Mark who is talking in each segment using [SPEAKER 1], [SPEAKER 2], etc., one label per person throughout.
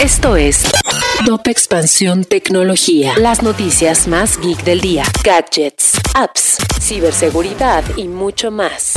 [SPEAKER 1] Esto es Top Expansión Tecnología. Las noticias más geek del día. Gadgets, apps, ciberseguridad y mucho más.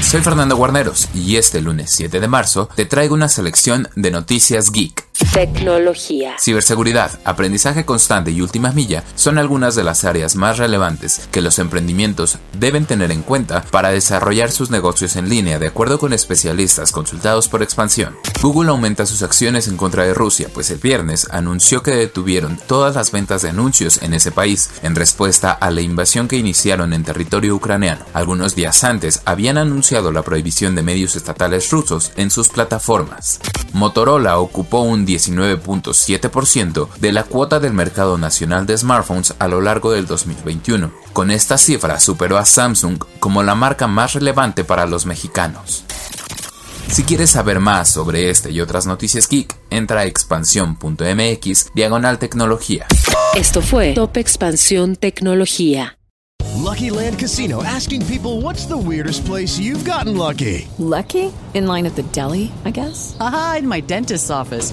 [SPEAKER 2] Soy Fernando Guarneros y este lunes 7 de marzo te traigo una selección de noticias geek
[SPEAKER 1] Tecnología.
[SPEAKER 2] Ciberseguridad, aprendizaje constante y última milla son algunas de las áreas más relevantes que los emprendimientos deben tener en cuenta para desarrollar sus negocios en línea, de acuerdo con especialistas consultados por Expansión. Google aumenta sus acciones en contra de Rusia, pues el viernes anunció que detuvieron todas las ventas de anuncios en ese país en respuesta a la invasión que iniciaron en territorio ucraniano. Algunos días antes habían anunciado la prohibición de medios estatales rusos en sus plataformas. Motorola ocupó un 19.7% de la cuota del mercado nacional de smartphones a lo largo del 2021. Con esta cifra superó a Samsung como la marca más relevante para los mexicanos. Si quieres saber más sobre este y otras noticias geek, entra a expansión.mx diagonal tecnología.
[SPEAKER 1] Esto fue Top Expansión Tecnología.
[SPEAKER 3] Lucky Land Casino asking people what's the weirdest place you've gotten lucky.
[SPEAKER 4] Lucky? In line at the deli, I guess.
[SPEAKER 5] Aha, in my dentist's office.